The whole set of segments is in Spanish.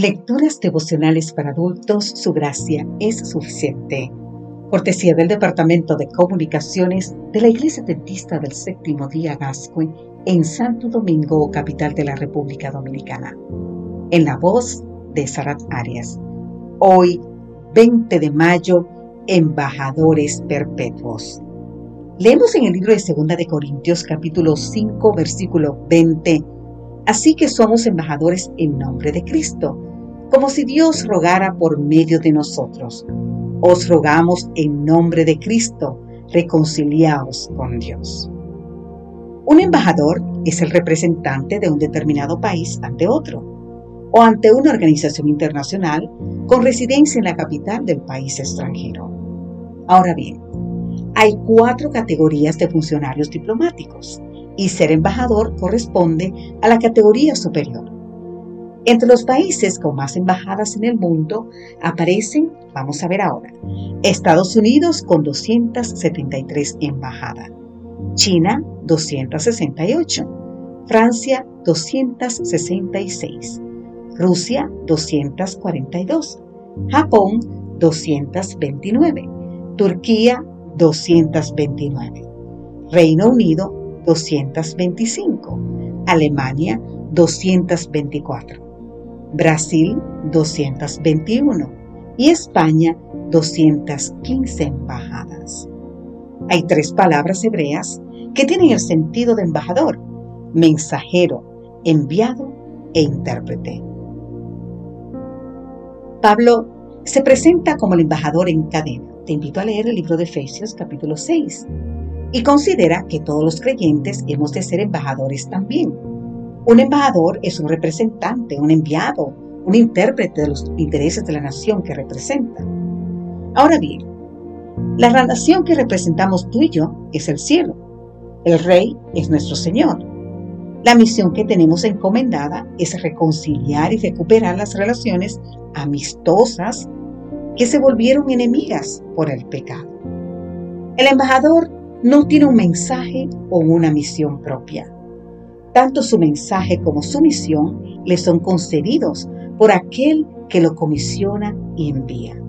Lecturas devocionales para adultos, su gracia es suficiente. Cortesía del Departamento de Comunicaciones de la Iglesia Dentista del Séptimo Día Gascue en Santo Domingo, capital de la República Dominicana. En la voz de Sarat Arias. Hoy, 20 de mayo, embajadores perpetuos. Leemos en el libro de Segunda de Corintios capítulo 5 versículo 20 Así que somos embajadores en nombre de Cristo, como si Dios rogara por medio de nosotros. Os rogamos en nombre de Cristo, reconciliaos con Dios. Un embajador es el representante de un determinado país ante otro, o ante una organización internacional con residencia en la capital del país extranjero. Ahora bien, hay cuatro categorías de funcionarios diplomáticos y ser embajador corresponde a la categoría superior. Entre los países con más embajadas en el mundo aparecen, vamos a ver ahora, Estados Unidos con 273 embajadas, China 268, Francia 266, Rusia 242, Japón 229, Turquía 229, Reino Unido 225, Alemania 224, Brasil 221 y España 215 embajadas. Hay tres palabras hebreas que tienen el sentido de embajador, mensajero, enviado e intérprete. Pablo se presenta como el embajador en cadena. Te invito a leer el libro de Efesios capítulo 6 y considera que todos los creyentes hemos de ser embajadores también. Un embajador es un representante, un enviado, un intérprete de los intereses de la nación que representa. Ahora bien, la nación que representamos tú y yo es el cielo. El rey es nuestro Señor. La misión que tenemos encomendada es reconciliar y recuperar las relaciones amistosas que se volvieron enemigas por el pecado. El embajador no tiene un mensaje o una misión propia. Tanto su mensaje como su misión le son concedidos por aquel que lo comisiona y envía.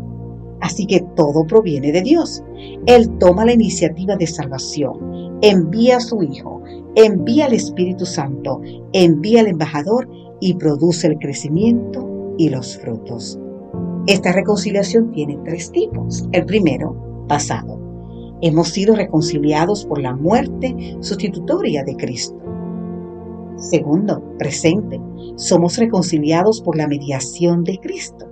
Así que todo proviene de Dios. Él toma la iniciativa de salvación, envía a su Hijo, envía al Espíritu Santo, envía al embajador y produce el crecimiento y los frutos. Esta reconciliación tiene tres tipos. El primero, pasado. Hemos sido reconciliados por la muerte sustitutoria de Cristo. Segundo, presente. Somos reconciliados por la mediación de Cristo.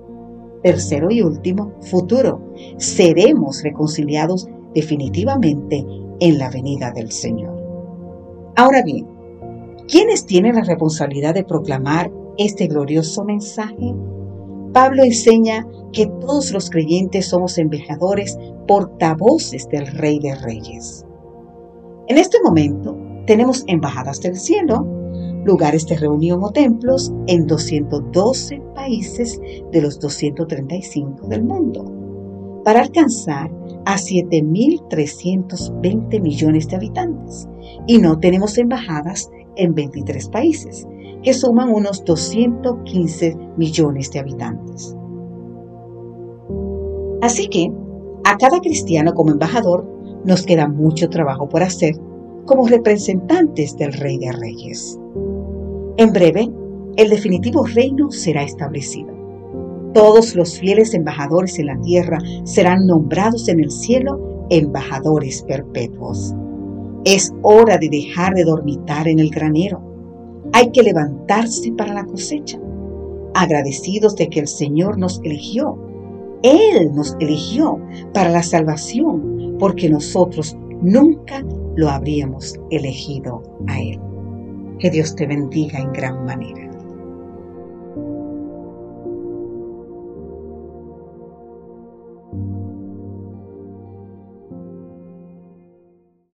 Tercero y último, futuro. Seremos reconciliados definitivamente en la venida del Señor. Ahora bien, ¿quiénes tienen la responsabilidad de proclamar este glorioso mensaje? Pablo enseña que todos los creyentes somos embajadores, portavoces del Rey de Reyes. En este momento tenemos embajadas del cielo, lugares de reunión o templos en 212 países de los 235 del mundo, para alcanzar a 7.320 millones de habitantes. Y no tenemos embajadas en 23 países, que suman unos 215 millones de habitantes. Así que, a cada cristiano como embajador nos queda mucho trabajo por hacer como representantes del Rey de Reyes. En breve, el definitivo reino será establecido. Todos los fieles embajadores en la tierra serán nombrados en el cielo embajadores perpetuos. Es hora de dejar de dormitar en el granero hay que levantarse para la cosecha, agradecidos de que el Señor nos eligió. Él nos eligió para la salvación, porque nosotros nunca lo habríamos elegido a Él. Que Dios te bendiga en gran manera.